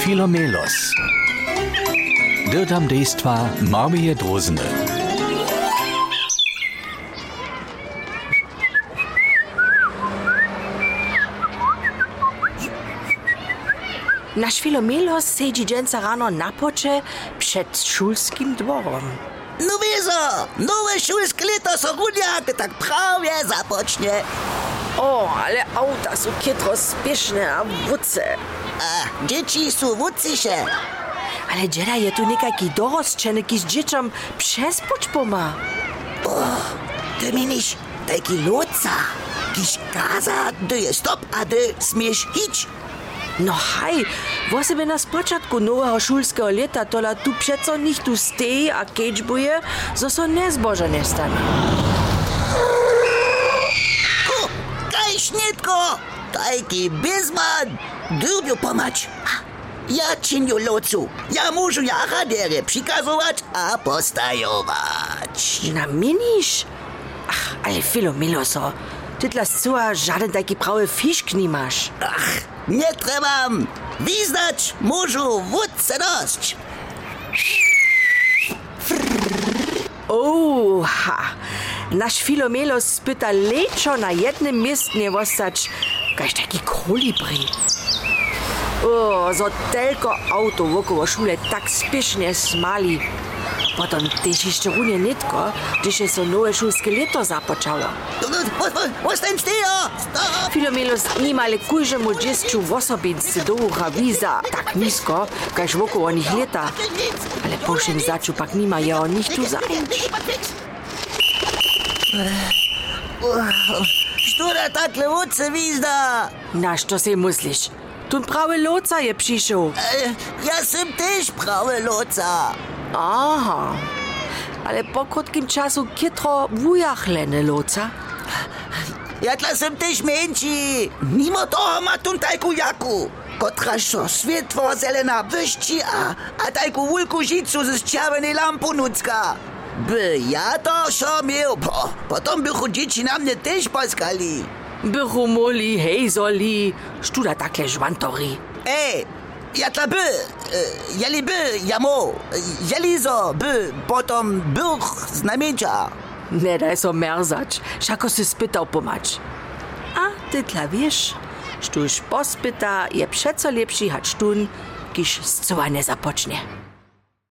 Filomelos. Dirtam dejstva Marmije Drozene. Naš Filomelos sedzi dženca rano na poče przed szulskim dworom. No wieso, nowe szulskie leto so rudiak, tak prawie zapocznie. O, ale auta są kietro spieszne a wódce. A dzieci są wucisze. Ale dzieda je tu nekaki dorosčeny, kiž dzieciom przez poč poma. Ty miniš, taki loca, kiś kaza, ty je stop, a ty smiesz hić. No haj, własebe na spočatku nowego szulskiego leta tola tu przeco nich tu steji a kečbuje, zo so nezboža ne stane. Taki bizman, drubiu pomać. A, Ja czynju locu, ja muszę jachadere przikazować, a postajować. Na miniš? Ach, ale Filomeloso, ty dla zcela żaden taki prawy fiszk nie masz. Ach, nie trebam, wiznać muszę wódce dość. Oha, nasz Filomelos spyta leczo na jednym miestnie ostać, kaž taki kolibri. O, zo tylko auto wokoło szule tak spiesznie smali. Potem też jeszcze runie nitko, gdyż jest so nowe szulskie leto započało. Ostań stop! Filomelos nimale kujżemu dziecku w osobincy dołucha wiza tak nisko, kaž wokoło nich leta. Ale po všem začu pak nima je o nich tu zajęć. Štura, takle vod se vizda. Na što si misliš? Tu pravi loca je prišel. E, jaz sem tež pravi loca. Aha, ale po kratkem času kitro vujahlene loca. Ja, tla sem tež menši. Nimo toho ima tu tajku jaku. Potrašno svetlo, zelena vršči, a, a tajku vulku žicu z čavene lampu nucka. By ja to so miał, po, potom by dzieci na mnie też poskali. Bychu moli, hej zoli, takle žvantori. Ej, ja tla by, e, jeli by, jamo, jeli zo by, potom bych znamienia. Ne daj so merzać, šako se spytał. A ty tla wiesz, štuž pospyta je przeco lepszy hać tun, kiż zcoła nie zapocznie.